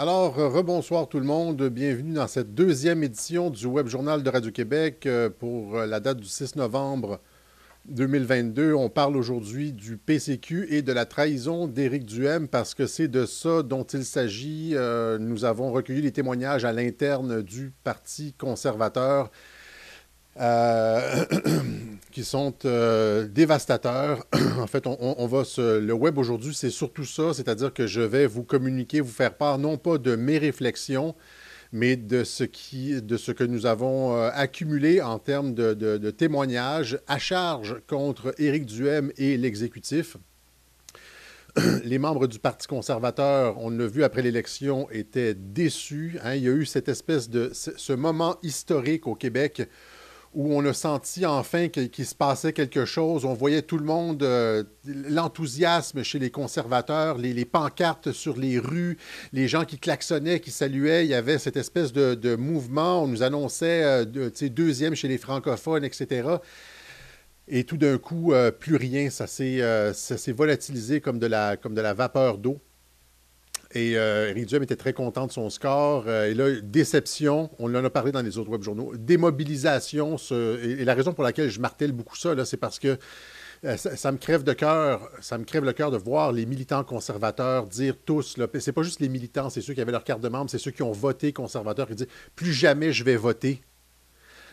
Alors, euh, rebonsoir tout le monde. Bienvenue dans cette deuxième édition du Web Journal de Radio-Québec euh, pour euh, la date du 6 novembre 2022. On parle aujourd'hui du PCQ et de la trahison d'Éric Duhem parce que c'est de ça dont il s'agit. nous avons recueilli les témoignages à l'interne du Parti conservateur. qui sont dévastateurs. en fait, on, va le web aujourd'hui, c'est surtout ça, c'est-à-dire que je vais vous communiquer, vous faire part non pas de mes réflexions, mais de ce, qui, de ce que nous avons euh, accumulé en termes de, témoignages à charge contre Éric Duhem et l'exécutif. Les membres du Parti conservateur, on l'a vu après l'élection, étaient déçus. Hein. Il y a eu cette espèce de ce moment historique au Québec où on a senti enfin qu'il se passait quelque chose. On voyait tout le monde, euh, l'enthousiasme chez les conservateurs, les, pancartes sur les rues, les gens qui klaxonnaient, qui saluaient. Il y avait cette espèce de, mouvement. On nous annonçait euh, deuxième chez les francophones, etc. Et tout d'un coup, euh, plus rien. Ça s'est volatilisé comme de la vapeur d'eau. Et euh, était très content de son score. Euh, et là, déception, on en a parlé dans les autres web journaux, démobilisation. et, la raison pour laquelle je martèle beaucoup ça, c'est parce que euh, ça, me crève de cœur, ça me crève le cœur de voir les militants conservateurs dire tous, c'est pas juste les militants, c'est ceux qui avaient leur carte de membre, c'est ceux qui ont voté conservateur, qui disent plus jamais je vais voter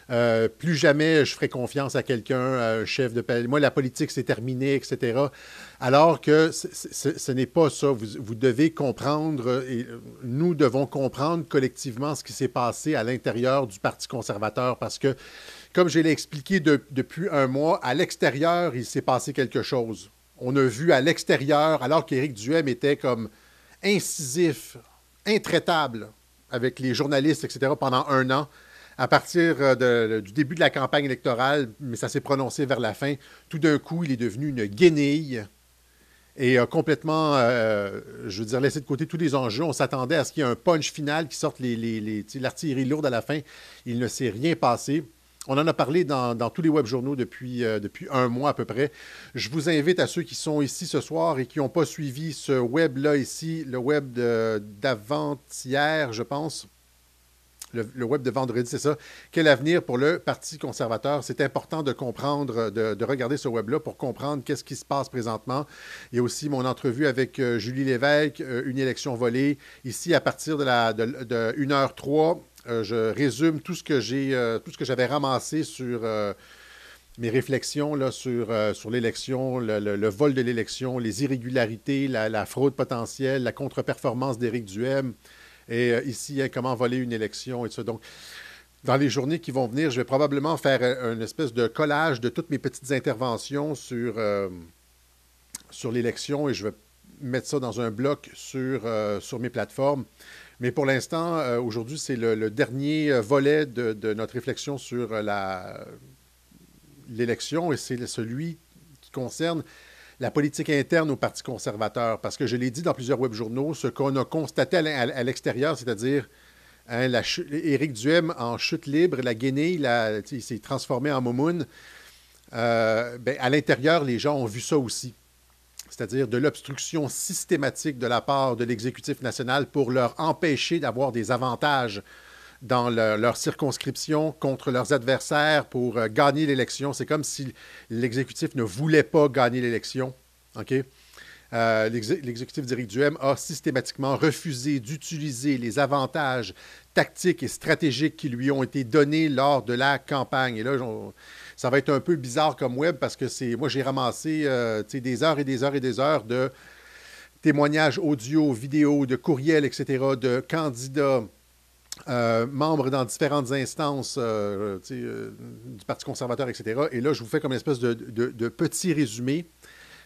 euh, plus jamais je ferai confiance à quelqu'un, un chef de Moi, la politique, c'est terminé, etc. Alors que ce n'est pas ça. Vous, devez comprendre, et nous devons comprendre collectivement ce qui s'est passé à l'intérieur du Parti conservateur parce que, comme je l'ai expliqué depuis un mois, à l'extérieur, il s'est passé quelque chose. On a vu à l'extérieur, alors qu'Éric Duhem était comme incisif, intraitable avec les journalistes, etc., pendant un an, à partir euh, du début de la campagne électorale, mais ça s'est prononcé vers la fin, tout d'un coup, il est devenu une guenille et a complètement, euh, je veux dire, laissé de côté tous les enjeux. On s'attendait à ce qu'il y ait un punch final qui sorte l'artillerie lourde à la fin. Il ne s'est rien passé. On en a parlé dans, tous les web journaux depuis, euh, depuis un mois à peu près. Je vous invite à ceux qui sont ici ce soir et qui n'ont pas suivi ce web-là ici, le web d'avant-hier, je pense, le, web de vendredi, c'est ça. Quel avenir pour le Parti conservateur? C'est important de comprendre, de, regarder ce web-là pour comprendre qu'est-ce qui se passe présentement. Il y a aussi mon entrevue avec euh, Julie Lévesque, euh, une élection volée. Ici, à partir de, la, de, 1h03, euh, je résume tout ce que j'ai, tout ce que j'avais ramassé sur mes réflexions là, sur, sur l'élection, le, vol de l'élection, les irrégularités, la, la fraude potentielle, la contre-performance d'Éric Duhem, et euh, ici, hein, comment voler une élection et tout ça. Donc, dans les journées qui vont venir, je vais probablement faire euh, une espèce de collage de toutes mes petites interventions sur, euh, sur l'élection et je vais mettre ça dans un bloc sur, sur mes plateformes. Mais pour l'instant, aujourd'hui, c'est le, dernier volet de, de, notre réflexion sur l'élection et c'est celui qui concerne la politique interne au Parti conservateur. Parce que je l'ai dit dans plusieurs web journaux, ce qu'on a constaté à l'extérieur, c'est-à-dire hein, Éric Duhem en chute libre, la guenille, il s'est transformé en momoun. Euh, ben, à l'intérieur, les gens ont vu ça aussi. C'est-à-dire de l'obstruction systématique de la part de l'exécutif national pour leur empêcher d'avoir des avantages dans leur circonscription contre leurs adversaires pour euh, gagner l'élection. C'est comme si l'exécutif ne voulait pas gagner l'élection. OK? Euh, l'exécutif d'Éric a systématiquement refusé d'utiliser les avantages tactiques et stratégiques qui lui ont été donnés lors de la campagne. Et là, ça va être un peu bizarre comme web parce que c'est moi j'ai ramassé euh, des heures et des heures et des heures de témoignages audio, vidéo, de courriels, etc., de candidats euh, membres dans différentes instances euh, euh, du Parti conservateur, etc. Et là, je vous fais comme une espèce de, petit résumé.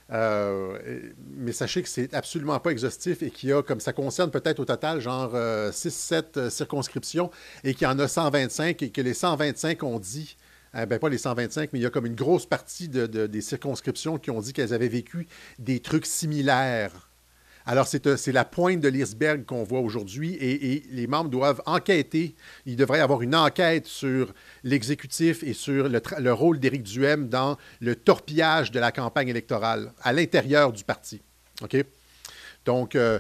mais sachez que c'est absolument pas exhaustif et qu'il y a, comme ça concerne peut-être au total, genre 6-7 circonscriptions et qu'il y en a 125 et que les 125 ont dit, ben pas les 125, mais il y a comme une grosse partie des circonscriptions qui ont dit qu'elles avaient vécu des trucs similaires alors, euh, c'est la pointe de l'iceberg qu'on voit aujourd'hui et, les membres doivent enquêter. Il devrait y avoir une enquête sur l'exécutif et sur le, rôle d'Éric Duhem dans le torpillage de la campagne électorale à l'intérieur du parti. OK? Donc, euh,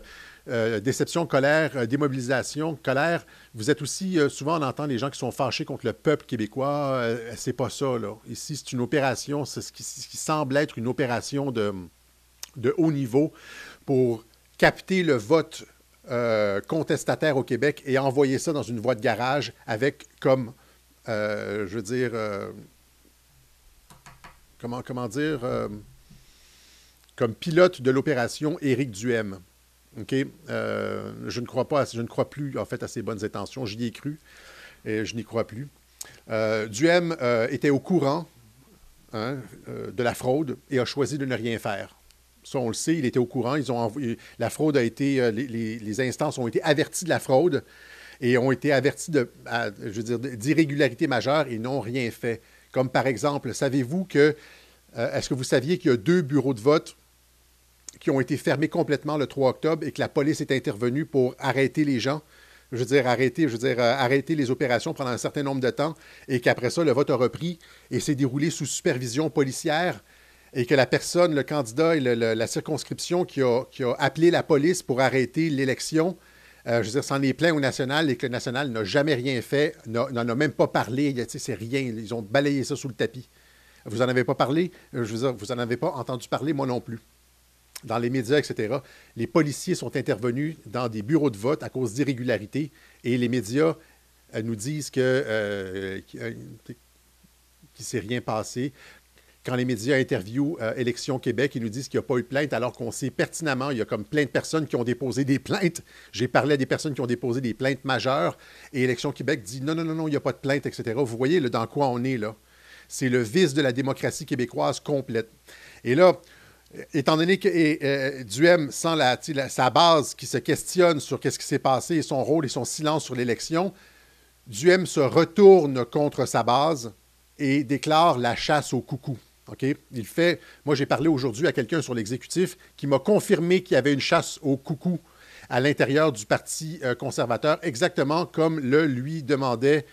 déception, colère, démobilisation, colère. Vous êtes aussi, souvent on entend les gens qui sont fâchés contre le peuple québécois. c'est pas ça, là. Ici, c'est une opération, c'est ce qui, semble être une opération de, de haut niveau pour capter le vote contestataire au Québec et envoyer ça dans une voie de garage avec comme, je veux dire, comment, comment dire, euh, comme pilote de l'opération Éric Duhem. Euh, je ne crois plus en fait à ses bonnes intentions. J'y ai cru et je n'y crois plus. Euh, Duhem était au courant hein, de la fraude et a choisi de ne rien faire. Ça, on le sait, il était au courant. Ils ont la fraude a été, les, instances ont été averties de la fraude et ont été averties de, je veux dire, d'irrégularités majeures et n'ont rien fait. Comme par exemple, savez-vous que, euh, est-ce que vous saviez qu'il y a deux bureaux de vote qui ont été fermés complètement le 3 octobre et que la police est intervenue pour arrêter les gens? Je veux dire, arrêter, je veux dire, euh, arrêter les opérations pendant un certain nombre de temps et qu'après ça, le vote a repris et s'est déroulé sous supervision policière? Et que la personne, le candidat et la circonscription qui a, appelé la police pour arrêter l'élection euh, je veux dire, s'en est plein au national et que le national n'a jamais rien fait, n'en a même pas parlé. C'est rien. Ils ont balayé ça sous le tapis. Vous n'en avez pas parlé? Euh, je veux dire, vous n'en avez pas entendu parler, moi non plus. Dans les médias, etc. Les policiers sont intervenus dans des bureaux de vote à cause d'irrégularités et les médias euh, nous disent que qu'il ne s'est rien passé quand les médias interviewent euh, Élections Québec, ils nous disent qu'il n'y a pas eu de plainte, alors qu'on sait pertinemment, il y a comme plein de personnes qui ont déposé des plaintes. J'ai parlé à des personnes qui ont déposé des plaintes majeures, et Élections Québec dit non, non, non, non, il n'y a pas de plainte, etc. Vous voyez dans quoi on est là. C'est le vice de la démocratie québécoise complète. Et là, étant donné que euh, Duhem, la, sa base qui se questionne sur qu'est-ce qui s'est passé et son rôle et son silence sur l'élection, Duhem se retourne contre sa base et déclare la chasse au coucou. Il fait. Moi, j'ai parlé aujourd'hui à quelqu'un sur l'exécutif qui m'a confirmé qu'il y avait une chasse au coucou à l'intérieur du Parti euh, conservateur, exactement comme le lui demandait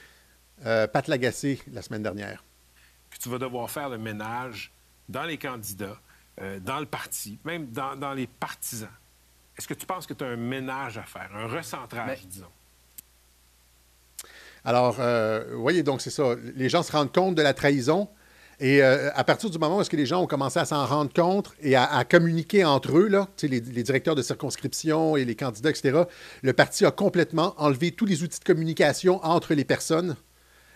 euh, Pat Lagacé la semaine dernière. Que tu vas devoir faire le ménage dans les candidats, euh, dans le parti, même dans, les partisans. Est-ce que tu penses que tu as un ménage à faire, un recentrage, disons? Alors, vous voyez, donc c'est ça. Les gens se rendent compte de la trahison et euh, à partir du moment où est-ce que les gens ont commencé à s'en rendre compte et à, communiquer entre eux, là, les, les directeurs de circonscription et les candidats, etc., le parti a complètement enlevé tous les outils de communication entre les personnes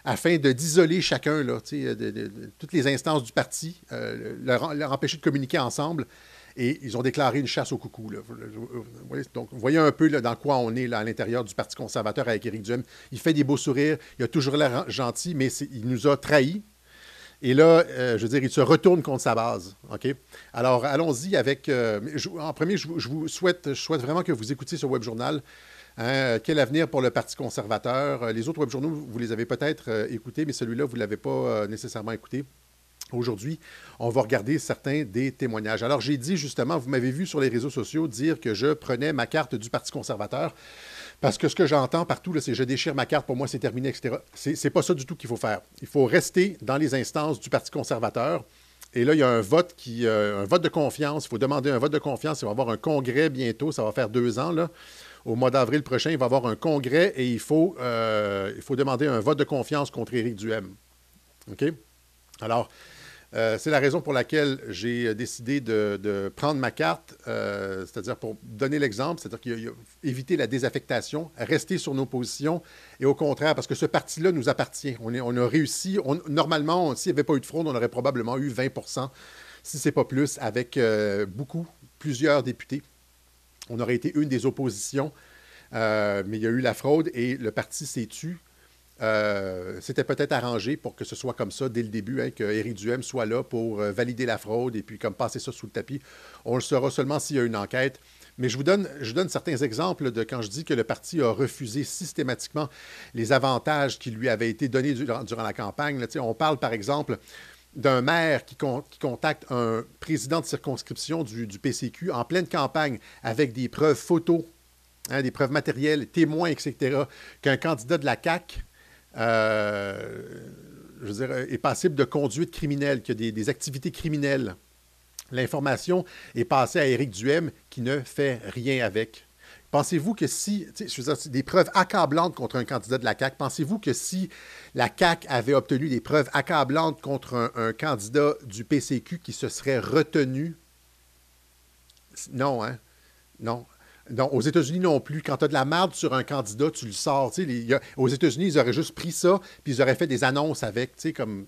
afin d'isoler chacun, là, de, toutes les instances du parti, euh, leur, empêcher de communiquer ensemble. Et ils ont déclaré une chasse au coucou. Là. Donc, voyez un peu dans quoi on est à l'intérieur du Parti conservateur avec Éric Duhem. Il fait des beaux sourires, il a toujours l'air gentil, mais il nous a trahis. Et là, euh, je veux dire, il se retourne contre sa base. OK? Alors, allons-y avec. Euh, en premier, je, vous souhaite, je souhaite vraiment que vous écoutiez ce web journal. Hein, quel avenir pour le Parti conservateur? Les autres web journaux, vous les avez peut-être euh, écoutés, mais celui-là, vous ne l'avez pas nécessairement écouté. Aujourd'hui, on va regarder certains des témoignages. Alors, j'ai dit justement, vous m'avez vu sur les réseaux sociaux dire que je prenais ma carte du Parti conservateur. Parce que ce que j'entends partout, c'est je déchire ma carte, pour moi c'est terminé, etc. C'est pas ça du tout qu'il faut faire. Il faut rester dans les instances du Parti conservateur. Et là, il y a un vote, qui, euh, un vote de confiance. Il faut demander un vote de confiance. Il va y avoir un congrès bientôt. Ça va faire deux ans. Là. Au mois d'avril prochain, il va y avoir un congrès et il faut, euh, demander un vote de confiance contre Éric Duhem. OK? Alors, euh, c'est la raison pour laquelle j'ai décidé de, prendre ma carte, euh, c'est-à-dire pour donner l'exemple, c'est-à-dire qu'il éviter la désaffectation, rester sur nos positions, et au contraire, parce que ce parti-là nous appartient. On, a réussi, normalement, s'il n'y avait pas eu de fraude, on aurait probablement eu 20% si ce n'est pas plus, avec euh, beaucoup, plusieurs députés. On aurait été une des oppositions, mais il y a eu la fraude et le parti s'est tu. Euh, c'était peut-être arrangé pour que ce soit comme ça dès le début, hein, que Éric Duhem soit là pour euh, valider la fraude et puis comme passer ça sous le tapis. On le saura seulement s'il y a une enquête. Mais je vous donne, je donne certains exemples de quand je dis que le parti a refusé systématiquement les avantages qui lui avaient été donnés durant, la campagne. on parle par exemple d'un maire qui, contacte un président de circonscription du, PCQ en pleine campagne avec des preuves photos, hein, des preuves matérielles, témoins, etc., qu'un candidat de la CAQ euh, est passible de conduite criminelle, qui a des, activités criminelles. L'information est passée à Éric Duhem qui ne fait rien avec. Pensez-vous que si, je des preuves accablantes contre un candidat de la CAQ, pensez-vous que si la CAQ avait obtenu des preuves accablantes contre un, candidat du PCQ qui se serait retenu? Non, hein? Non. Non, aux États-Unis non plus. Quand tu as de la merde sur un candidat, tu le sors. aux États-Unis, ils auraient juste pris ça, puis ils auraient fait des annonces avec, comme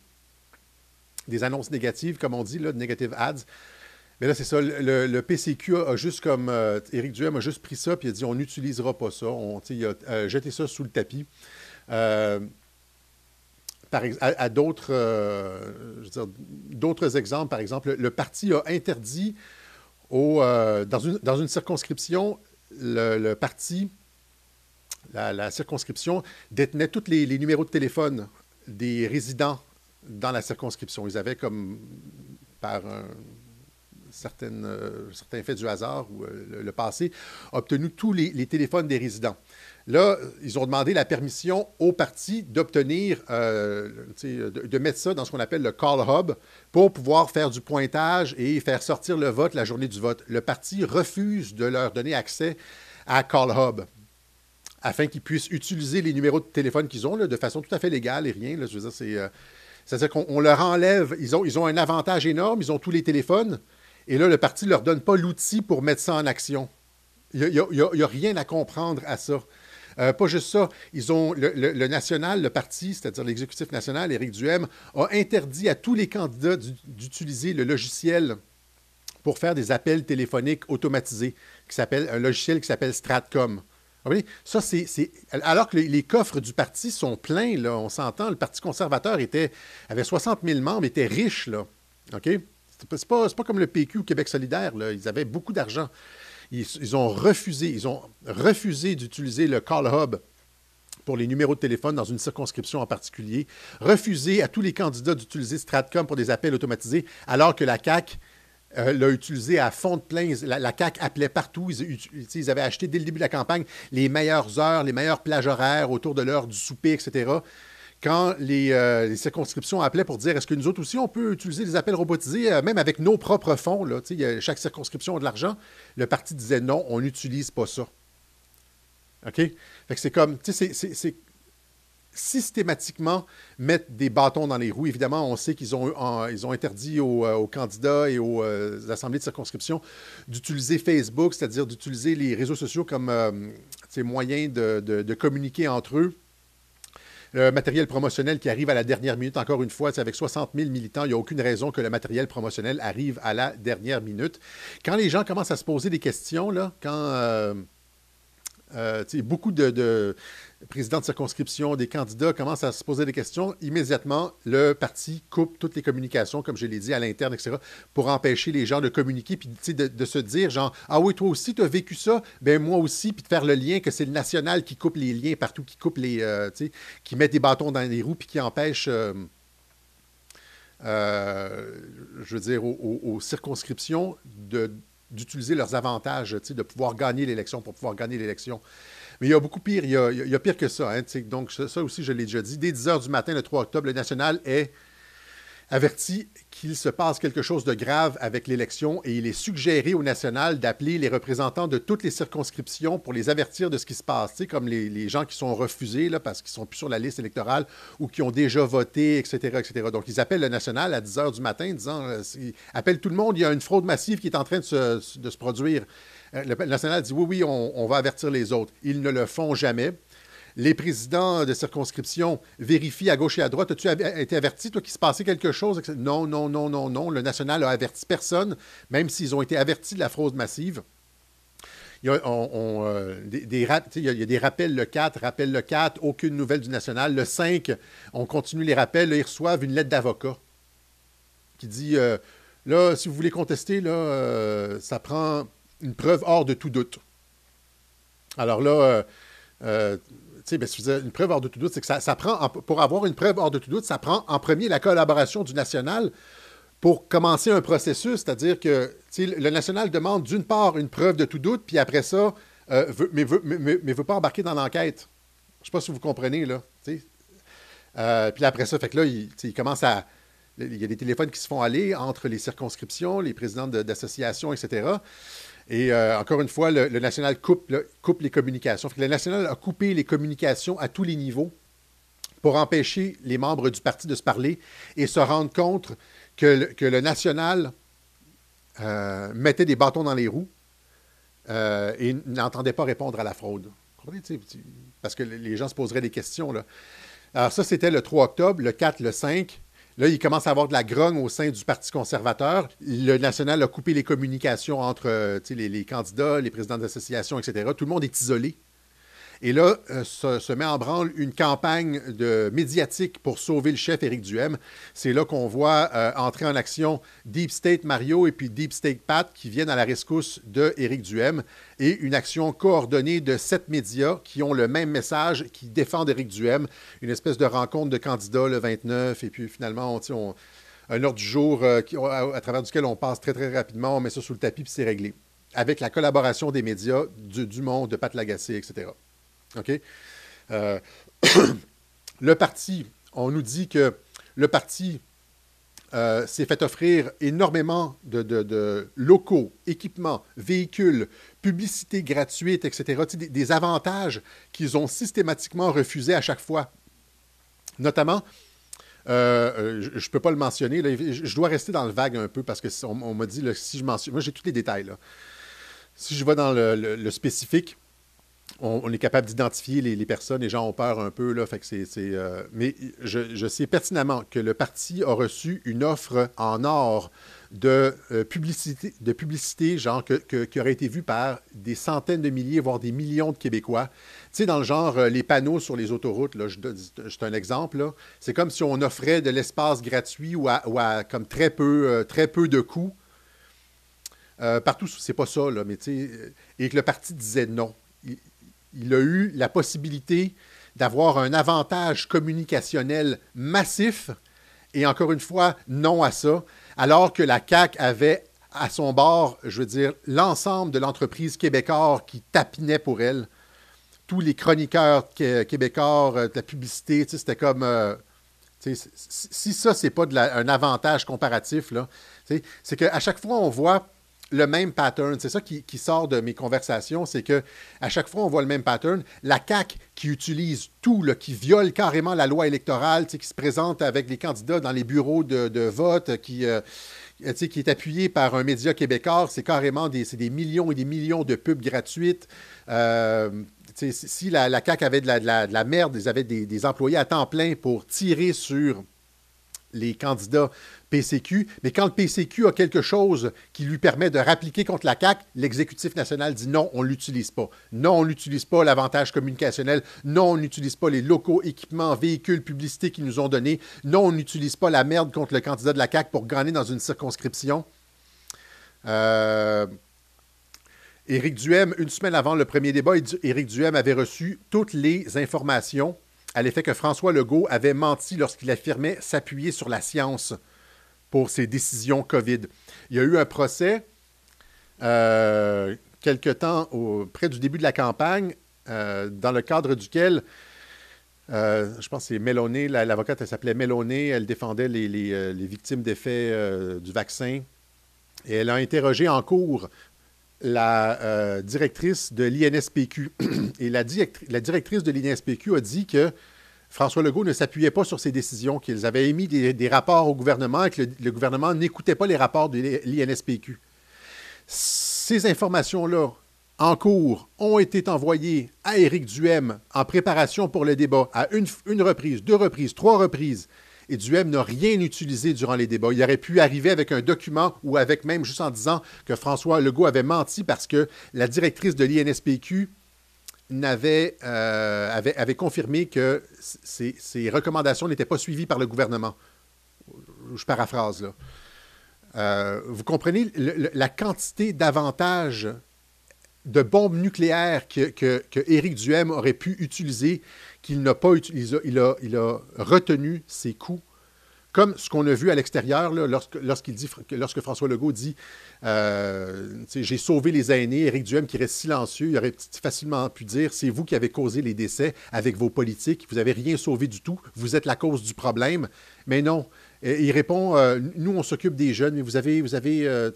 des annonces négatives, comme on dit, là, negative ads. Mais là, c'est ça. Le, PCQ a, juste comme. Euh, Éric Duhem a juste pris ça, puis il a dit on n'utilisera pas ça. On, il a euh, jeté ça sous le tapis. Euh, par, à, d'autres, d'autres exemples, par exemple, le, parti a interdit au, dans, une, dans une circonscription, le, parti, la, circonscription, détenait tous les, les numéros de téléphone des résidents dans la circonscription. Ils avaient comme par un certaines, euh, certains faits du hasard ou euh, le, passé, obtenu tous les, téléphones des résidents. Là, ils ont demandé la permission au parti d'obtenir, euh, de, mettre ça dans ce qu'on appelle le call hub pour pouvoir faire du pointage et faire sortir le vote la journée du vote. Le parti refuse de leur donner accès à call hub afin qu'ils puissent utiliser les numéros de téléphone qu'ils ont de façon tout à fait légale et rien. je veux dire, c'est... c'est-à-dire qu'on leur enlève, ils ont un avantage énorme, ils ont tous les téléphones, et là, le parti ne leur donne pas l'outil pour mettre ça en action. Il n'y a, rien à comprendre à ça. Euh, pas juste ça, ils ont le, national, le parti, c'est-à-dire l'exécutif national, Éric Duhem, a interdit à tous les candidats d'utiliser le logiciel pour faire des appels téléphoniques automatisés, qui s'appelle un logiciel qui s'appelle Stratcom. Ça, c'est, Alors que les, coffres du parti sont pleins, là, on s'entend, le Parti conservateur était, avait 60 000 membres, était riche, là. OK? C'est pas, pas comme le PQ ou Québec solidaire. Ils avaient beaucoup d'argent. Ils, ont refusé, ils ont refusé d'utiliser le Call Hub pour les numéros de téléphone dans une circonscription en particulier, refusé à tous les candidats d'utiliser Stratcom pour des appels automatisés, alors que la CAQ euh, l'a utilisé à fond de plein. La, CAQ appelait partout. Ils, avaient acheté dès le début de la campagne les meilleures heures, les meilleures plages horaires autour de l'heure du souper, etc quand euh, les, circonscriptions appelaient pour dire est-ce que nous autres aussi, on peut utiliser des appels robotisés, euh, même avec nos propres fonds, là, chaque circonscription a de l'argent, le parti disait non, on n'utilise pas ça. OK? Fait que c'est comme, tu sais, c'est systématiquement mettre des bâtons dans les roues. Évidemment, on sait qu'ils ont, ont interdit aux, euh, candidats et aux assemblées de circonscription d'utiliser Facebook, c'est-à-dire d'utiliser les réseaux sociaux comme moyen de, communiquer entre eux le matériel promotionnel qui arrive à la dernière minute, encore une fois, c'est avec 60 000 militants, il n'y a aucune raison que le matériel promotionnel arrive à la dernière minute. Quand les gens commencent à se poser des questions, là, quand euh, euh, beaucoup de, présidents de circonscription, des candidats commencent à se poser des questions. Immédiatement, le parti coupe toutes les communications, comme je l'ai dit, à l'interne, etc., pour empêcher les gens de communiquer, puis de, se dire, genre, ah oui, toi aussi, tu as vécu ça, ben moi aussi, puis de faire le lien que c'est le national qui coupe les liens partout, qui coupe les, euh, qui met des bâtons dans les roues, puis qui empêche... Euh, je veux dire, aux circonscriptions de, d'utiliser leurs avantages, de pouvoir gagner l'élection pour pouvoir gagner l'élection. Mais il y a beaucoup pire, il y a, pire que ça. Hein, donc, ça aussi, je l'ai déjà dit. Dès 10 heures du matin, le 3 octobre, le national est averti qu'il se passe quelque chose de grave avec l'élection et il est suggéré au national d'appeler les représentants de toutes les circonscriptions pour les avertir de ce qui se passe, comme les, gens qui sont refusés parce qu'ils ne sont plus sur la liste électorale ou qui ont déjà voté, etc.. Donc, ils appellent le national à 10 heures du matin disant, euh, ils appellent tout le monde, il y a une fraude massive qui est en train de se, produire. Euh, le national dit, oui, oui, on va avertir les autres. Ils ne le font jamais les présidents de circonscription vérifient à gauche et à droite. As-tu été averti, toi, qu'il se passait quelque chose? Non, non, non, non, non. Le national a averti personne, même s'ils ont été avertis de la fraude massive. Il y, a, des, rappels le 4, rappel le 4, aucune nouvelle du national. Le 5, on continue les rappels. ils reçoivent une lettre d'avocat qui dit euh, là, si vous voulez contester, là, euh, ça prend une preuve hors de tout doute. Alors là, euh, sais, ben, une preuve hors de tout doute, c'est que ça, prend, pour avoir une preuve hors de tout doute, ça prend en premier la collaboration du national pour commencer un processus, c'est-à-dire que le national demande d'une part une preuve de tout doute, puis après ça, euh, mais ne veut, pas embarquer dans l'enquête. Je ne sais pas si vous comprenez, là. Euh, puis après ça, fait que là, il, commence à. Il y a des téléphones qui se font aller entre les circonscriptions, les présidents d'associations, etc. Et euh, encore une fois, le, national coupe, les communications. le national a coupé les communications à tous les niveaux pour empêcher les membres du parti de se parler et se rendre compte que le, national euh, mettait des bâtons dans les roues euh, et n'entendait pas répondre à la fraude. Parce que les gens se poseraient des questions. Alors ça, c'était le 3 octobre, le 4, le 5. Là, il commence à avoir de la grogne au sein du Parti conservateur. Le national a coupé les communications entre euh, les, les, candidats, les présidents d'associations, etc. Tout le monde est isolé. Et là, euh, se, met en branle une campagne médiatique pour sauver le chef Éric Duhem. C'est là qu'on voit euh, entrer en action Deep State Mario et puis Deep State Pat qui viennent à la rescousse de Éric Duhem et une action coordonnée de sept médias qui ont le même message, qui défendent Éric Duhem. Une espèce de rencontre de candidats le 29 et puis finalement, on, un ordre du jour euh, à, travers duquel on passe très très rapidement, on met ça sous le tapis puis c'est réglé. Avec la collaboration des médias, du, du Monde, de Pat Lagacé, etc. OK? Euh, le parti, on nous dit que le parti euh, s'est fait offrir énormément de, locaux, équipements, véhicules, publicité gratuite, etc., des, avantages qu'ils ont systématiquement refusés à chaque fois. Notamment, euh, je ne peux pas le mentionner, je, dois rester dans le vague un peu parce que on, m'a dit, si je mentionne, moi j'ai tous les détails. Si je vais dans le spécifique, on, est capable d'identifier les, personnes, les gens ont peur un peu, là, fait que euh, mais je, sais pertinemment que le parti a reçu une offre en or de, euh, publicité, qui aurait été vue par des centaines de milliers, voire des millions de Québécois. Tu sais, dans le genre, euh, les panneaux sur les autoroutes, là, un exemple, c'est comme si on offrait de l'espace gratuit ou à, comme très peu, de coûts. partout, c'est pas ça, là, mais tu sais, et que le parti disait non a eu la possibilité d'avoir un avantage communicationnel massif, et encore une fois, non à ça, alors que la CAQ avait à son bord, je veux dire, l'ensemble de l'entreprise québécoise qui tapinait pour elle. Tous les chroniqueurs québécois euh, de la publicité, c'était comme... Euh, si ça, c'est pas un avantage comparatif, c'est qu'à chaque fois, on voit le même pattern. C'est ça qui, sort de mes conversations, c'est que à chaque fois on voit le même pattern. La CAC qui utilise tout, qui viole carrément la loi électorale, qui se présente avec les candidats dans les bureaux de, vote, qui, euh, qui est appuyé par un média québécois, c'est carrément des, des millions et des millions de pubs gratuites. Euh, si la, la, CAQ avait de la, merde, ils avaient des, employés à temps plein pour tirer sur les candidats PCQ, mais quand le PCQ a quelque chose qui lui permet de rappliquer contre la CAQ, l'exécutif national dit non, on ne l'utilise pas. Non, on n'utilise pas l'avantage communicationnel. Non, on n'utilise pas les locaux, équipements, véhicules, publicités qu'ils nous ont donnés. Non, on n'utilise pas la merde contre le candidat de la CAQ pour gagner dans une circonscription. Euh... Éric Duhem, une semaine avant le premier débat, Éric Duhem avait reçu toutes les informations à l'effet que François Legault avait menti lorsqu'il affirmait s'appuyer sur la science pour ses décisions COVID. Il y a eu un procès euh, quelque temps près du début de la campagne, euh, dans le cadre duquel, euh, je pense que c'est Mélonée, l'avocate, elle s'appelait Mélonée, elle défendait les, les victimes d'effets du vaccin. Et elle a interrogé en cours la directrice de l'INSPQ. Et la, la directrice de l'INSPQ a dit que François Legault ne s'appuyait pas sur ses décisions, qu'ils avaient émis des, rapports au gouvernement et que le, gouvernement n'écoutait pas les rapports de l'INSPQ. Ces informations-là, en cours, ont été envoyées à Éric Duhem en préparation pour le débat à une, une reprise, deux reprises, trois reprises. Et Duhem n'a rien utilisé durant les débats. Il aurait pu arriver avec un document ou avec même juste en disant que François Legault avait menti parce que la directrice de l'INSPQ n'avait, euh, avait, confirmé que ces, recommandations n'étaient pas suivies par le gouvernement. Je paraphrase là. Euh, vous comprenez la quantité d'avantages de bombes nucléaires que, que, Éric Duhem aurait pu utiliser, qu'il n'a pas utilisé. Il a, il a retenu ses coûts comme ce qu'on a vu à l'extérieur lorsque, dit, lorsque François Legault dit euh, J'ai sauvé les aînés, Éric Duhem qui reste silencieux, il aurait facilement pu dire C'est vous qui avez causé les décès avec vos politiques, vous n'avez rien sauvé du tout, vous êtes la cause du problème. Mais non. il répond euh, Nous, on s'occupe des jeunes, mais vous avez. Vous avez euh,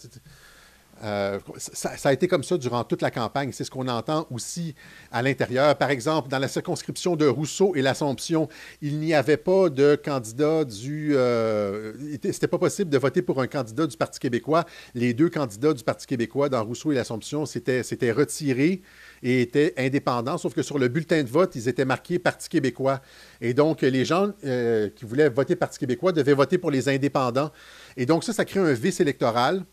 Euh, ça, a été comme ça durant toute la campagne. C'est ce qu'on entend aussi à l'intérieur. Par exemple, dans la circonscription de Rousseau et l'Assomption, il n'y avait pas de candidat du... Euh, C'était pas possible de voter pour un candidat du Parti québécois. Les deux candidats du Parti québécois dans Rousseau et l'Assomption s'étaient retirés et étaient indépendants, sauf que sur le bulletin de vote, ils étaient marqués Parti québécois. Et donc, les gens euh, qui voulaient voter Parti québécois devaient voter pour les indépendants. Et donc, ça, ça crée un vice électoral.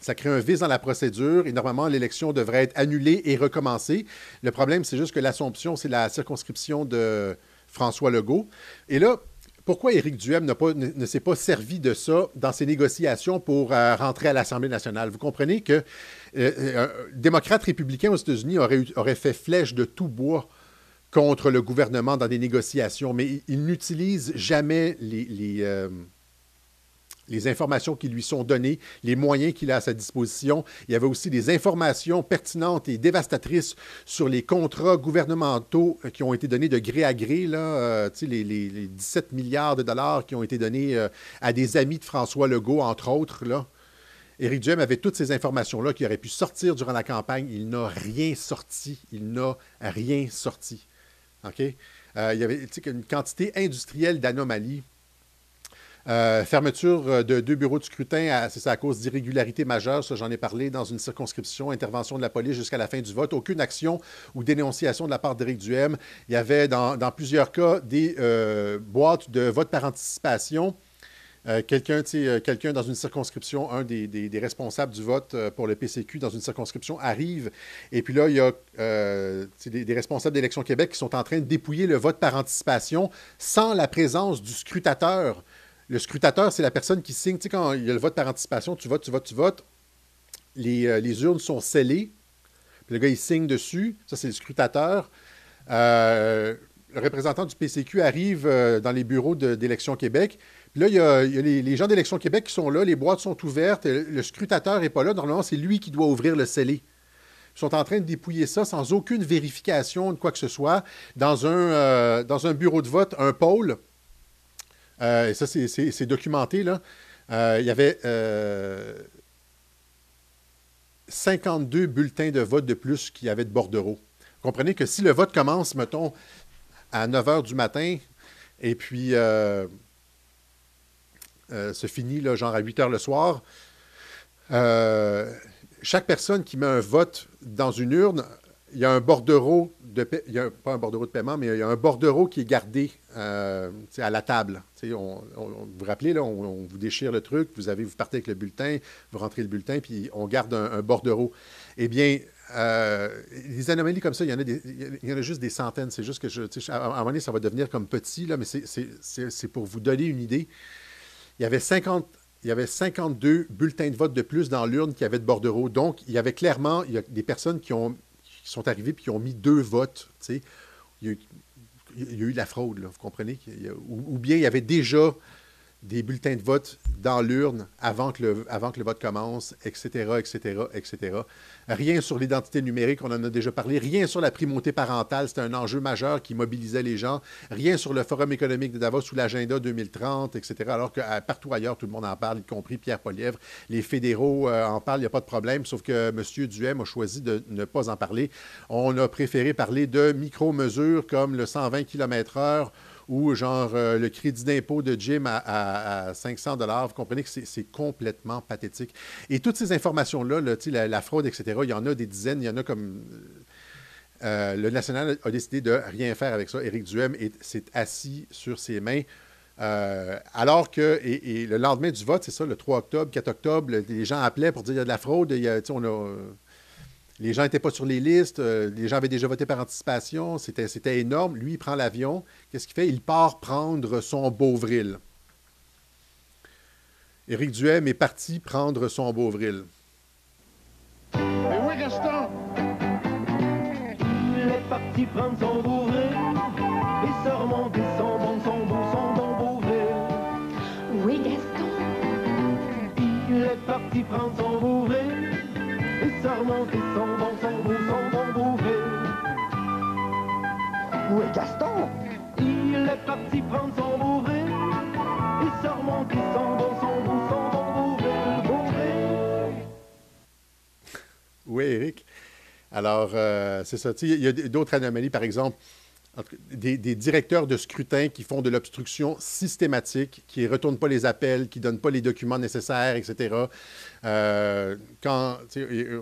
Ça crée un vice dans la procédure et normalement, l'élection devrait être annulée et recommencer. Le problème, c'est juste que l'Assomption, c'est la circonscription de François Legault. Et là, pourquoi Éric Duhem ne, s'est pas servi de ça dans ses négociations pour euh, rentrer à l'Assemblée nationale? Vous comprenez que euh, euh, démocrate républicain aux États-Unis aurait, fait flèche de tout bois contre le gouvernement dans des négociations, mais il, n'utilise jamais les informations qui lui sont données, les moyens qu'il a à sa disposition. Il y avait aussi des informations pertinentes et dévastatrices sur les contrats gouvernementaux euh, qui ont été donnés de gré à gré, là, euh, les, les, 17 milliards de dollars qui ont été donnés euh, à des amis de François Legault, entre autres. Là. Éric Duhem avait toutes ces informations-là qui auraient pu sortir durant la campagne. Il n'a rien sorti. Il n'a rien sorti. OK? il y avait une quantité industrielle d'anomalies euh, fermeture euh, de deux bureaux de scrutin, c'est à cause d'irrégularités majeures, ça j'en ai parlé, dans une circonscription, intervention de la police jusqu'à la fin du vote, aucune action ou dénonciation de la part d'Éric Duhem. Il y avait dans, plusieurs cas des euh, boîtes de vote par anticipation. quelqu'un, dans une circonscription, un des, responsables du vote pour le PCQ dans une circonscription arrive, et puis là, il y a des, des, responsables d'Élection Québec qui sont en train de dépouiller le vote par anticipation sans la présence du scrutateur le scrutateur, c'est la personne qui signe. Tu sais, quand il y a le vote par anticipation, tu votes, tu votes, tu votes. Les, euh, urnes sont scellées. Puis le gars, il signe dessus. Ça, c'est le scrutateur. Euh, le représentant du PCQ arrive euh, dans les bureaux d'Élection Québec. Puis là, il y a, les, gens d'Élection Québec qui sont là. Les boîtes sont ouvertes. Le scrutateur n'est pas là. Normalement, c'est lui qui doit ouvrir le scellé. Ils sont en train de dépouiller ça sans aucune vérification de quoi que ce soit dans un, dans un bureau de vote, un pôle. Euh, et ça, c'est documenté. Là. Euh, il y avait 52 euh, bulletins de vote de plus qu'il y avait de bordereau. Comprenez que si le vote commence, mettons, à 9 h du matin, et puis se finit, genre à 8 h le soir, chaque personne qui met un vote dans une urne il y a un bordereau de pas un bordereau de paiement, mais il y a un bordereau qui est gardé euh, à la table. Vous vous rappelez, là, on, vous déchire le truc, vous, avez, vous partez avec le bulletin, vous rentrez le bulletin, puis on garde un, bordereau. Eh bien, euh, les anomalies comme ça, il y en a, il y en a juste des centaines. C'est juste que, à, un moment donné, ça va devenir comme petit, là, mais c'est pour vous donner une idée. Il y avait 50, il y avait 52 bulletins de vote de plus dans l'urne qui avaient de bordereau. Donc, il y avait clairement il y a des personnes qui ont qui sont arrivés et qui ont mis deux votes. Il y, a, il y a eu de la fraude, vous comprenez? ou, bien il y avait déjà des bulletins de vote dans l'urne avant, que le, vote commence, etc., etc., etc. Rien sur l'identité numérique, on en a déjà parlé. Rien sur la primauté parentale, c'était un enjeu majeur qui mobilisait les gens. Rien sur le Forum économique de Davos ou l'agenda 2030, etc. Alors que partout ailleurs, tout le monde en parle, y compris Pierre Polièvre. Les fédéraux euh, en parlent, il n'y a pas de problème, sauf que M. Duhem a choisi de ne pas en parler. On a préféré parler de micro-mesures comme le 120 km/h ou genre euh, le crédit d'impôt de Jim à, 500 dollars. Vous comprenez que c'est complètement pathétique. Et toutes ces informations-là, la, fraude, etc., il y en a des dizaines, il y en a comme... Euh, le national a décidé de rien faire avec ça. Éric Duhem s'est assis sur ses mains. Euh, alors que, et, le lendemain du vote, c'est ça, le 3 octobre, 4 octobre, les gens appelaient pour dire qu'il y a de la fraude. Il y a, on a, les gens n'étaient pas sur les listes, euh, les gens avaient déjà voté par anticipation, c'était énorme. Lui, il prend l'avion. Qu'est-ce qu'il fait? Il part prendre son Beauvril. Éric Duhem est parti prendre son Beauvril. Mais oui, Gaston! Il est parti prendre son Beauvril et se remonter son bon, son bon, son bon Beauvril. Oui, Gaston! Il est parti prendre son Beauvril et se remonter son Où est Gaston? Il est parti prendre son bourré Il se remonté son bon, son son bon bourré, bourré. Eric. Alors, euh, c'est ça. Il y a d'autres anomalies, par exemple, des, directeurs de scrutin qui font de l'obstruction systématique, qui ne retournent pas les appels, qui ne donnent pas les documents nécessaires, etc. Euh, euh,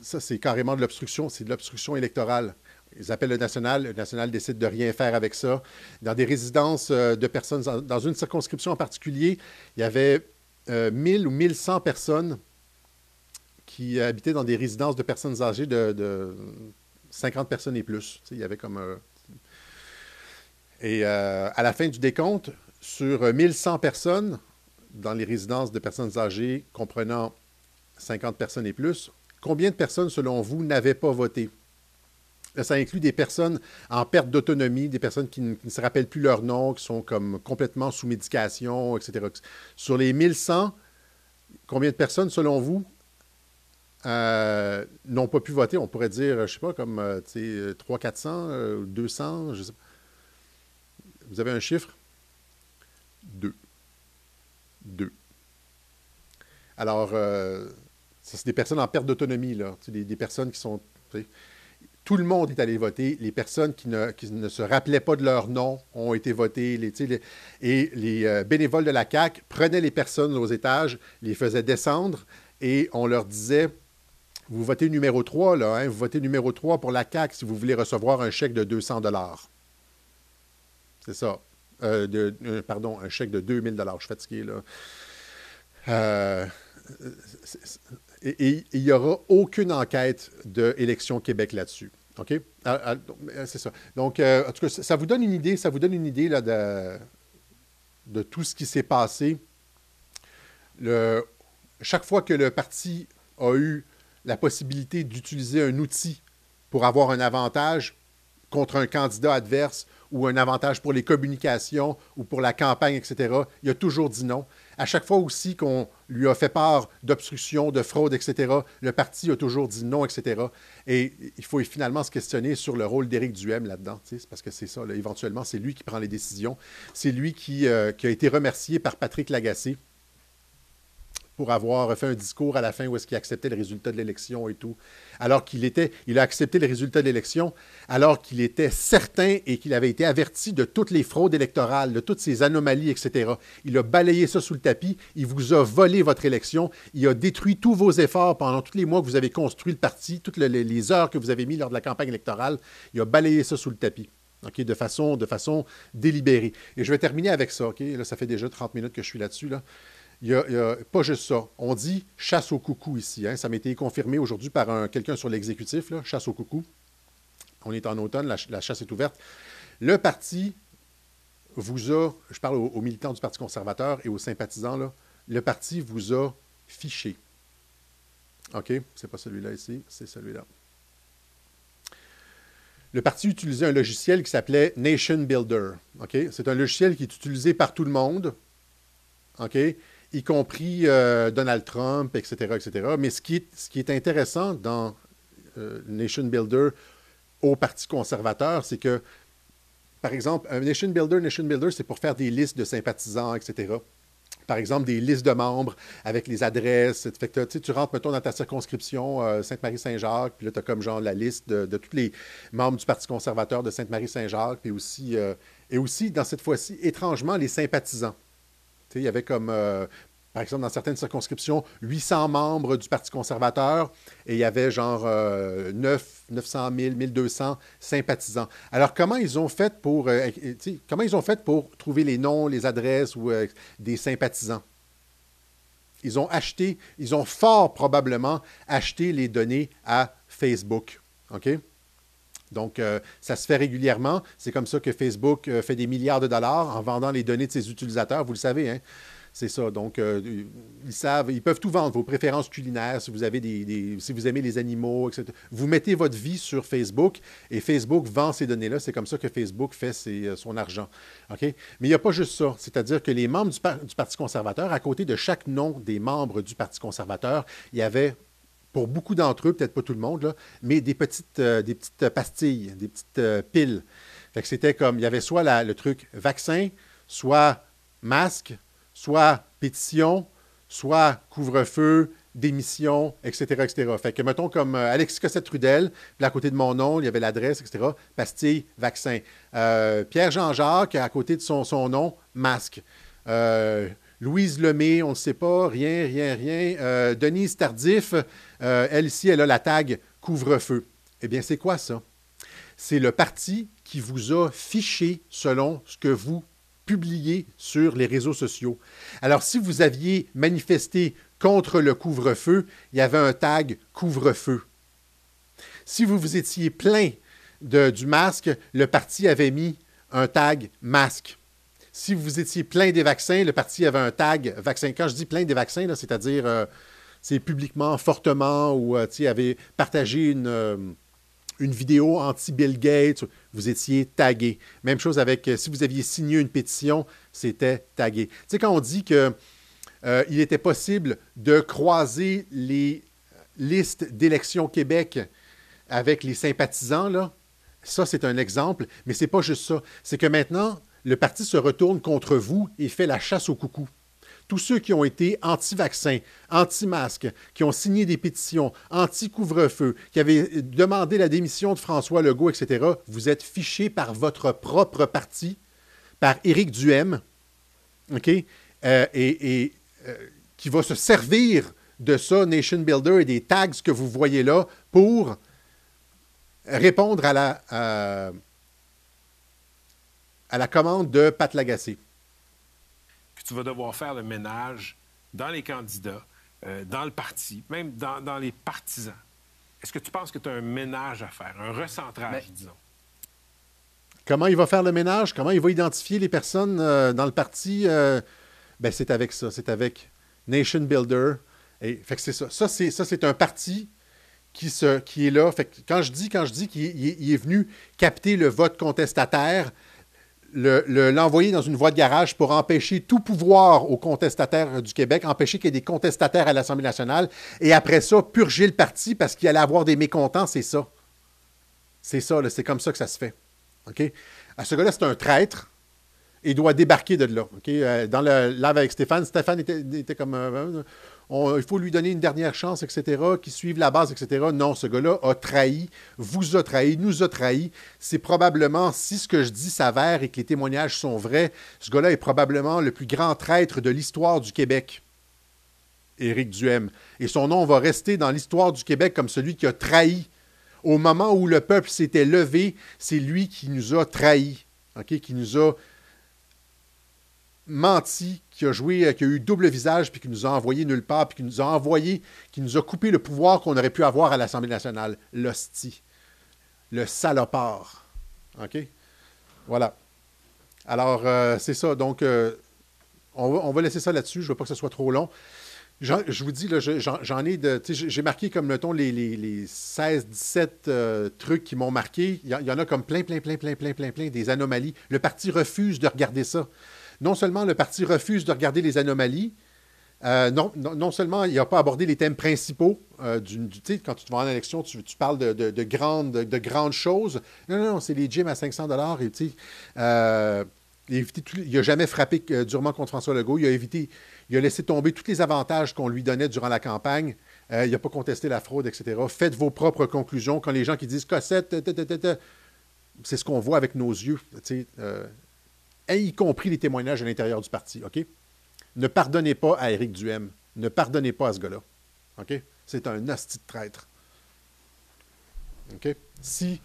ça, c'est carrément de l'obstruction, c'est de l'obstruction électorale. Ils appellent le national, le national décide de rien faire avec ça. Dans des résidences euh, de personnes, dans une circonscription en particulier, il y avait euh, 1000 ou 1100 personnes qui habitaient dans des résidences de personnes âgées de 50 personnes et plus. Il y avait comme. euh, Et euh, à la fin du décompte, sur 1100 personnes dans les résidences de personnes âgées comprenant 50 personnes et plus, combien de personnes, selon vous, n'avaient pas voté? Ça inclut des personnes en perte d'autonomie, des personnes qui, ne qui ne se rappellent plus leur nom, qui sont comme complètement sous médication, etc. Sur les 1100, combien de personnes, selon vous, euh, n'ont pas pu voter? On pourrait dire, je ne sais pas, comme euh, tu sais, euh, 300, 400, euh, 200, je sais pas. Vous avez un chiffre? Deux. Deux. Alors, euh, c'est des personnes en perte d'autonomie, là. Des, des personnes qui sont. Tout le monde est allé voter. Les personnes qui ne, qui ne se rappelaient pas de leur nom ont été votées. Les, les- et les euh, bénévoles de la CAQ prenaient les personnes aux étages, les faisaient descendre et on leur disait Vous votez numéro 3, là, hein, vous votez numéro 3 pour la CAQ si vous voulez recevoir un chèque de 200 C'est ça. Euh, euh, pardon, un chèque de 2000 Je suis fatigué, là. Euh, et il n'y aura aucune enquête de Élections Québec là-dessus. OK? Ah, ah, c'est ça. Donc, en tout cas, ça vous donne une idée, ça vous donne une idée de, tout ce qui s'est passé. Chaque fois que le parti a eu la possibilité d'utiliser un outil pour avoir un avantage contre un candidat adverse ou un avantage pour les communications ou pour la campagne, etc., il a toujours dit non. À chaque fois aussi qu'on lui a fait part d'obstruction, de fraude, etc., le parti a toujours dit non, etc. Et il faut finalement se questionner sur le rôle d'Éric Duhem là-dedans, parce que c'est ça, éventuellement, c'est lui qui prend les décisions. C'est lui qui, euh, qui a été remercié par Patrick Lagacé pour avoir fait un discours à la fin où est-ce qu'il acceptait le résultat de l'élection et tout. Alors qu'il était, il a accepté le résultat de l'élection alors qu'il était certain et qu'il avait été averti de toutes les fraudes électorales, de toutes ces anomalies, etc. Il a balayé ça sous le tapis, il vous a volé votre élection, il a détruit tous vos efforts pendant tous les mois que vous avez construit le parti, toutes le- les, heures que vous avez mis lors de la campagne électorale, il a balayé ça sous le tapis. De, façon, de façon délibérée. Et je vais terminer avec ça. Là, ça fait déjà 30 minutes que je suis là-dessus. Là. Il y a, pas juste ça. On dit chasse au coucou ici. hein. Ça m'a été confirmé aujourd'hui par un- quelqu'un sur l'exécutif, chasse au coucou. On est en automne, la, ch- la chasse est ouverte. Le parti vous a, je parle aux, aux militants du Parti conservateur et aux sympathisants, là, le parti vous a fiché. OK? C'est pas celui-là ici, c'est celui-là. Le parti utilisait un logiciel qui s'appelait Nation Builder. OK? C'est un logiciel qui est utilisé par tout le monde. OK? Y compris euh, Donald Trump, etc., etc. Mais ce qui est, intéressant dans euh, Nation Builder au Parti conservateur, c'est que, par exemple, un Nation Builder, Nation Builder, c'est pour faire des listes de sympathisants, etc. Par exemple, des listes de membres avec les adresses. Fait que, tu rentres, dans ta circonscription euh, Sainte-Marie-Saint-Jacques, puis là, tu as comme genre la liste de, tous les membres du Parti conservateur de Sainte-Marie-Saint-Jacques, puis aussi, et aussi, dans cette fois-ci, étrangement, les sympathisants. Il y avait comme, euh, par exemple, dans certaines circonscriptions, 800 membres du Parti conservateur et il y avait genre euh, 9, 900 000, 1200 sympathisants. Alors, comment ils ont fait pour, euh, sais, comment ils ont fait pour trouver les noms, les adresses ou euh, des sympathisants? Ils ont acheté, ils ont fort probablement acheté les données à Facebook. OK? Donc, euh, ça se fait régulièrement. C'est comme ça que Facebook euh, fait des milliards de dollars en vendant les données de ses utilisateurs. Vous le savez, hein? C'est ça. Donc, euh, ils savent, ils peuvent tout vendre, vos préférences culinaires, si vous avez des, si vous aimez les animaux, etc. Vous mettez votre vie sur Facebook et Facebook vend ces données-là. C'est comme ça que Facebook fait son argent. OK? Mais il n'y a pas juste ça. C'est-à-dire que les membres du, du Parti conservateur, à côté de chaque nom des membres du Parti conservateur, il y avait pour beaucoup d'entre eux, peut-être pas tout le monde, mais des petites, euh, des petites pastilles, des petites euh, piles. C'était comme, il y avait soit le truc vaccin, soit masque, soit pétition, soit couvre-feu, d'émission, etc., etc. Fait que, mettons, comme euh, Alexis Cossette-Trudel, à côté de mon nom, il y avait l'adresse, etc., pastille, vaccin. Pierre-Jean-Jacques, à côté de son, nom, masque. Louise Lemay, on ne sait pas, rien, rien, rien. Denise Tardif, elle ici, elle a la tag couvre-feu. Eh bien, c'est quoi ça? C'est le parti qui vous a fiché selon ce que vous publiez sur les réseaux sociaux. Alors, si vous aviez manifesté contre le couvre-feu, il y avait un tag couvre-feu. Si vous vous étiez plaint du masque, le parti avait mis un tag masque. Si vous étiez plein des vaccins, le parti avait un tag vaccin. Quand je dis plein des vaccins, c'est-à-dire euh, c'est publiquement, fortement, ou euh, avait partagé une, euh, une vidéo anti-Bill Gates, vous étiez tagué. Même chose avec si vous aviez signé une pétition, c'était tagué. Tu sais, quand on dit que euh, il était possible de croiser les listes d'élections Québec avec les sympathisants, là. Ça, c'est un exemple, mais ce n'est pas juste ça. C'est que maintenant, le parti se retourne contre vous et fait la chasse au coucou. Tous ceux qui ont été anti-vaccins, anti-masques, qui ont signé des pétitions, anti-couvre-feu, qui avaient demandé la démission de François Legault, etc., vous êtes fichés par votre propre parti, par Éric Duhem? Euh, et euh, qui va se servir de ça, Nation Builder, et des tags que vous voyez là, pour répondre à la, à, la commande de Pat Lagacé. Puis tu vas devoir faire le ménage dans les candidats, euh, dans le parti, même dans, les partisans. Est-ce que tu penses que tu as un ménage à faire, un recentrage, disons? Comment il va faire le ménage? Comment il va identifier les personnes euh, dans le parti? ben c'est avec ça, c'est avec Nation Builder. Et, fait que c'est ça. Ça, c'est, ça, c'est un parti qui, se, qui est là. Fait que quand je dis, quand je dis qu'il est, venu capter le vote contestataire, l'envoyer dans une voie de garage pour empêcher tout pouvoir aux contestataires du Québec, empêcher qu'il y ait des contestataires à l'Assemblée nationale, et après ça, purger le parti parce qu'il allait avoir des mécontents, c'est ça. C'est ça, c'est comme ça que ça se fait. OK? À ce gars-là, c'est un traître il doit débarquer de là. Euh, dans le live avec Stéphane, Stéphane était, comme. Euh, il faut lui donner une dernière chance, etc., qui suive la base, etc. Non, ce gars-là a trahi, vous a trahi, nous a trahi. C'est probablement, si ce que je dis s'avère et que les témoignages sont vrais, ce gars-là est probablement le plus grand traître de l'histoire du Québec. Éric Duhem. Et son nom va rester dans l'histoire du Québec comme celui qui a trahi. Au moment où le peuple s'était levé, c'est lui qui nous a trahis, qui nous a menti, qui a joué, euh, qui a eu double visage, puis qui nous a envoyé nulle part, puis qui nous a envoyé, qui nous a coupé le pouvoir qu'on aurait pu avoir à l'Assemblée nationale. L'hostie. Le salopard. OK? Voilà. Alors, euh, c'est ça. Donc, euh, on, va, laisser ça là-dessus. Je ne veux pas que ce soit trop long. Je vous dis, j'en ai de. J'ai marqué comme, mettons, les, les, les 16, 17 trucs qui m'ont marqué. Il y, en a comme plein, plein, plein, plein, plein, plein, plein, des anomalies. Le parti refuse de regarder ça non seulement le parti refuse de regarder les anomalies, euh, non, seulement il n'a pas abordé les thèmes principaux, euh, du, quand tu te vas en élection, tu, parles de, grandes, de, grandes choses. Non, non, non, c'est les gyms à 500 dollars. Euh, il n'a jamais frappé durement contre François Legault. Il a, évité, il a laissé tomber tous les avantages qu'on lui donnait durant la campagne. il n'a pas contesté la fraude, etc. Faites vos propres conclusions. Quand les gens qui disent Cossette, c'est ce qu'on voit avec nos yeux y compris les témoignages à l'intérieur du parti. OK? Ne pardonnez pas à Éric Duhem. Ne pardonnez pas à ce gars-là. OK? C'est un hostie de traître. OK? Si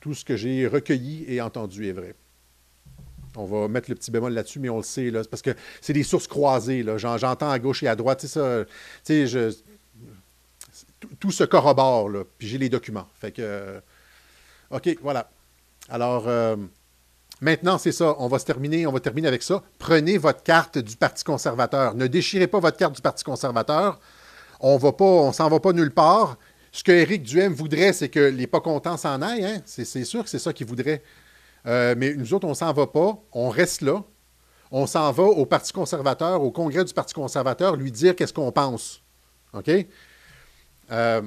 tout ce que j'ai recueilli et entendu est vrai. On va mettre le petit bémol là-dessus, mais on le sait, là, parce que c'est des sources croisées. J'entends à gauche et à droite. Ça, je, tout, se corrobore, là, puis j'ai les documents. Fait que, OK, voilà. Alors, euh, maintenant, c'est ça. On va se terminer, on va terminer avec ça. Prenez votre carte du Parti conservateur. Ne déchirez pas votre carte du Parti conservateur. On va pas, on s'en va pas nulle part. Ce que Éric Duhem voudrait, c'est que les pas contents s'en aillent. Hein. C'est sûr que c'est ça qu'il voudrait. Euh, mais nous autres, on s'en va pas. On reste là. On s'en va au Parti conservateur, au congrès du Parti conservateur, lui dire qu'est-ce qu'on pense. OK? Euh,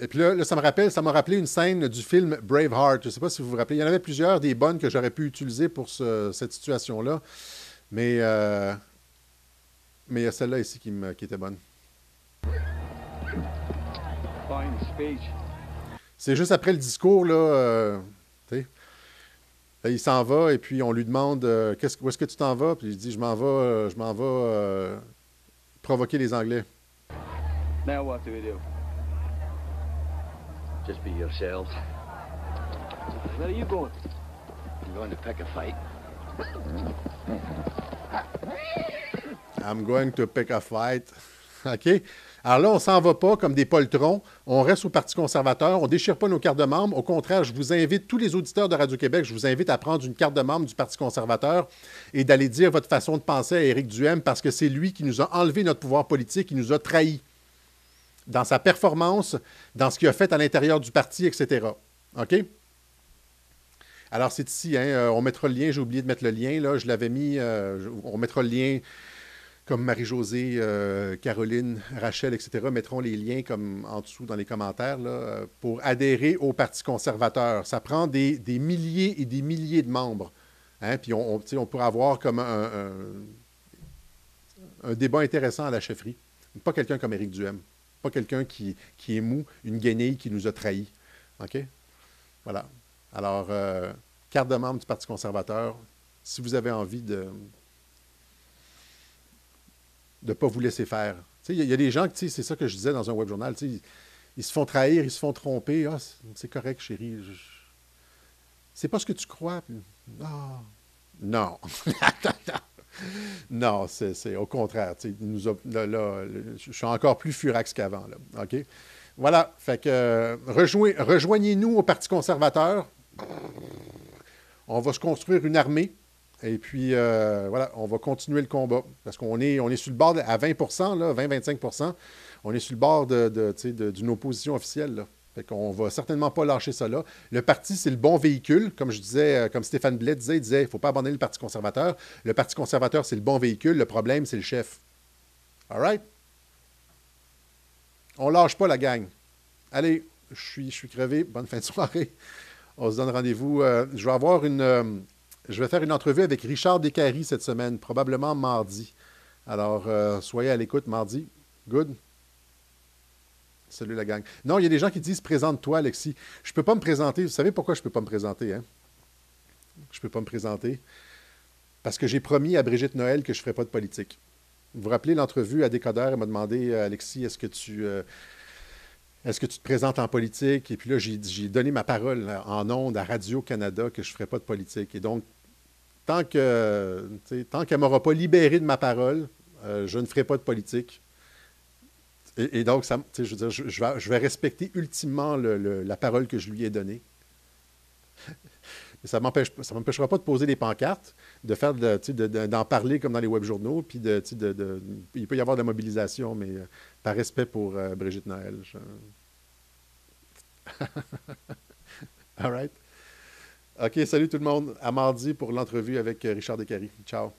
et puis là, ça me rappelle, ça m'a rappelé une scène du film Braveheart. Je ne sais pas si vous vous rappelez. Il y en avait plusieurs des bonnes que j'aurais pu utiliser pour cette situation-là. Mais euh, mais il y a celle-là ici qui, me, qui était bonne. C'est juste après le discours, là, euh. Là, il s'en va et puis on lui demande euh, où est-ce que tu t'en vas? Puis il dit Je m'en vais, je m'en vais provoquer les Anglais. Now what do we do? Just be yourselves. Where are you going? I'm going to pick a fight. I'm going to pick a fight. OK? Alors là, on s'en va pas comme des poltrons. On reste au Parti conservateur. On déchire pas nos cartes de membres. Au contraire, je vous invite, tous les auditeurs de Radio-Québec, je vous invite à prendre une carte de membre du Parti conservateur et d'aller dire votre façon de penser à Éric Duhem parce que c'est lui qui nous a enlevé notre pouvoir politique, qui nous a trahis dans sa performance, dans ce qu'il a fait à l'intérieur du parti, etc. OK? Alors, c'est ici, hein, euh, on mettra le lien, j'ai oublié de mettre le lien, là, je l'avais mis, euh, on mettra le lien comme Marie-Josée, euh, Caroline, Rachel, etc., mettront les liens comme en dessous dans les commentaires pour adhérer au Parti conservateur. Ça prend des, milliers et des milliers de membres. Hein, puis on, on, avoir comme un débat intéressant à la chefferie. Pas quelqu'un comme Éric Duhem. Pas quelqu'un qui, qui est mou, une guenille qui nous a trahis. OK? Voilà. Alors, euh, carte de membre du Parti conservateur, si vous avez envie de ne pas vous laisser faire. Il y, a- des gens, c'est ça que je disais dans un web journal, ils, ils se font trahir, ils se font tromper. Ah, c'est- correct, chérie. C'est pas ce que tu crois. puis- Ah. Non. non, c'est au contraire. nous là, je suis encore plus furax qu'avant. OK? Voilà. Fait que euh, rejoignez- rejoignez-nous au Parti conservateur. On va se construire une armée. Et puis, euh, voilà, on va continuer le combat. Parce qu'on est, on est sur le bord à 20 là, 20-25% On est sur le bord d'une opposition officielle. Là. Fait qu'on va certainement pas lâcher ça là. Le parti, c'est le bon véhicule. Comme je disais, euh, comme Stéphane Blais disait, il disait, il ne faut pas abandonner le Parti conservateur. Le Parti conservateur, c'est le bon véhicule. Le problème, c'est le chef. All right? On lâche pas la gang. Allez, je suis, crevé. Bonne fin de soirée. On se donne rendez-vous. euh, je vais avoir une. euh, je vais faire une entrevue avec Richard Descaries cette semaine, probablement mardi. Alors, soyez à l'écoute mardi. Good. Salut la gang. Non, il y a des gens qui disent présente-toi, Alexis. Je ne peux pas me présenter. Vous savez pourquoi je ne peux pas me présenter, hein? Je ne peux pas me présenter. Parce que j'ai promis à Brigitte Noël que je ne ferai pas de politique. Vous vous rappelez l'entrevue à Décodeur, elle m'a demandé, euh, Alexis, est-ce que tu. euh, est-ce que tu te présentes en politique? Et puis là, j'ai donné ma parole en ondes à Radio-Canada que je ne ferais pas de politique. Et donc, tant que tu sais, tant qu'elle ne m'aura pas libéré de ma parole, euh, je ne ferai pas de politique. Et, donc, ça, je, veux dire, je, vais, respecter ultimement la parole que je lui ai donnée. Ça ne m'empêchera pas de poser des pancartes, de faire de- tu sais, de- d'en parler comme dans les web journaux, puis de, il peut y avoir de la mobilisation, mais euh, par respect pour euh, Brigitte Noël. All right. OK, salut tout le monde. À mardi pour l'entrevue avec euh, Richard Descaries. Ciao.